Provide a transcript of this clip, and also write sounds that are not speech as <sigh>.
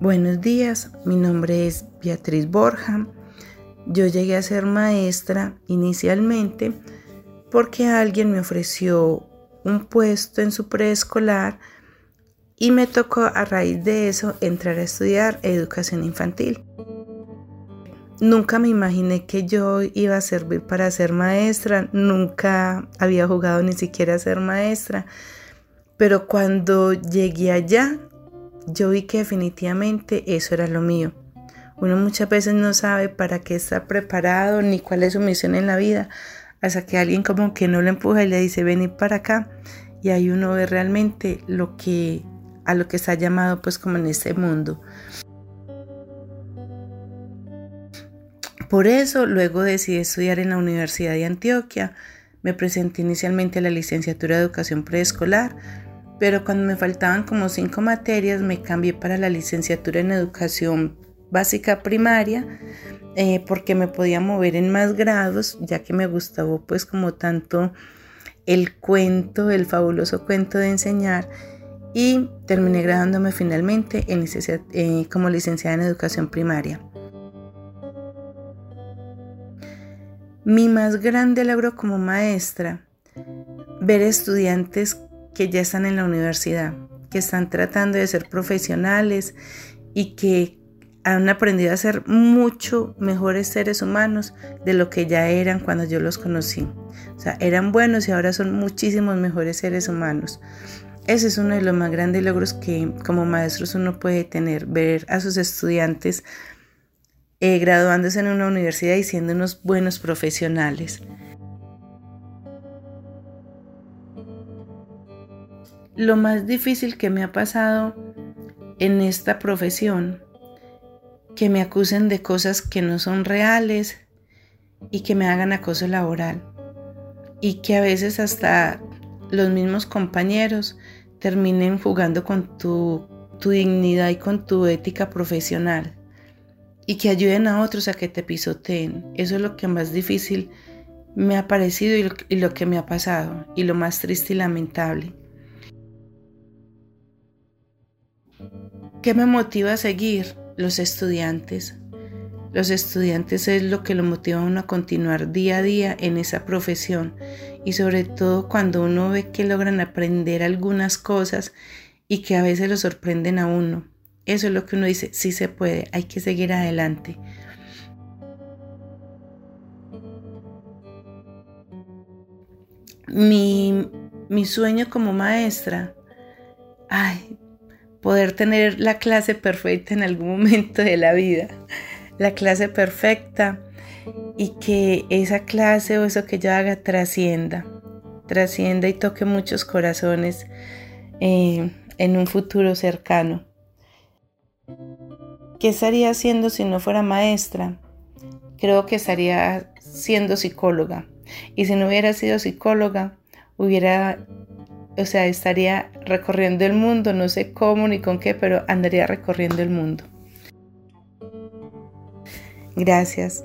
Buenos días, mi nombre es Beatriz Borja. Yo llegué a ser maestra inicialmente porque alguien me ofreció un puesto en su preescolar y me tocó a raíz de eso entrar a estudiar educación infantil. Nunca me imaginé que yo iba a servir para ser maestra, nunca había jugado ni siquiera a ser maestra, pero cuando llegué allá, yo vi que definitivamente eso era lo mío. Uno muchas veces no sabe para qué está preparado ni cuál es su misión en la vida, hasta que alguien como que no lo empuja y le dice venir para acá y ahí uno ve realmente lo que a lo que está llamado pues como en este mundo. Por eso luego decidí estudiar en la Universidad de Antioquia. Me presenté inicialmente a la licenciatura de educación preescolar, pero cuando me faltaban como cinco materias me cambié para la licenciatura en educación básica primaria eh, porque me podía mover en más grados ya que me gustaba pues como tanto el cuento, el fabuloso cuento de enseñar y terminé graduándome finalmente en eh, como licenciada en educación primaria. Mi más grande logro como maestra, ver estudiantes que ya están en la universidad, que están tratando de ser profesionales y que han aprendido a ser mucho mejores seres humanos de lo que ya eran cuando yo los conocí. O sea, eran buenos y ahora son muchísimos mejores seres humanos. Ese es uno de los más grandes logros que como maestros uno puede tener, ver a sus estudiantes eh, graduándose en una universidad y siendo unos buenos profesionales. Lo más difícil que me ha pasado en esta profesión, que me acusen de cosas que no son reales y que me hagan acoso laboral. Y que a veces hasta los mismos compañeros terminen jugando con tu, dignidad y con tu ética profesional y que ayuden a otros a que te pisoteen. Eso es lo que más difícil me ha parecido y lo, que me ha pasado y lo más triste y lamentable. ¿Qué me motiva a seguir? Los estudiantes. Los estudiantes es lo que lo motiva a uno a continuar día a día en esa profesión y sobre todo cuando uno ve que logran aprender algunas cosas y que a veces lo sorprenden a uno. Eso es lo que uno dice, sí se puede, hay que seguir adelante. Mi, mi sueño como maestra, ay, poder tener la clase perfecta en algún <laughs> momento de la vida, la clase perfecta y que esa clase o eso que yo haga trascienda, trascienda y toque muchos corazones eh, en un futuro cercano. ¿Qué estaría haciendo si no fuera maestra? Creo que estaría siendo psicóloga. Y si no hubiera sido psicóloga, hubiera, o sea, estaría recorriendo el mundo, no sé cómo ni con qué, pero andaría recorriendo el mundo. Gracias.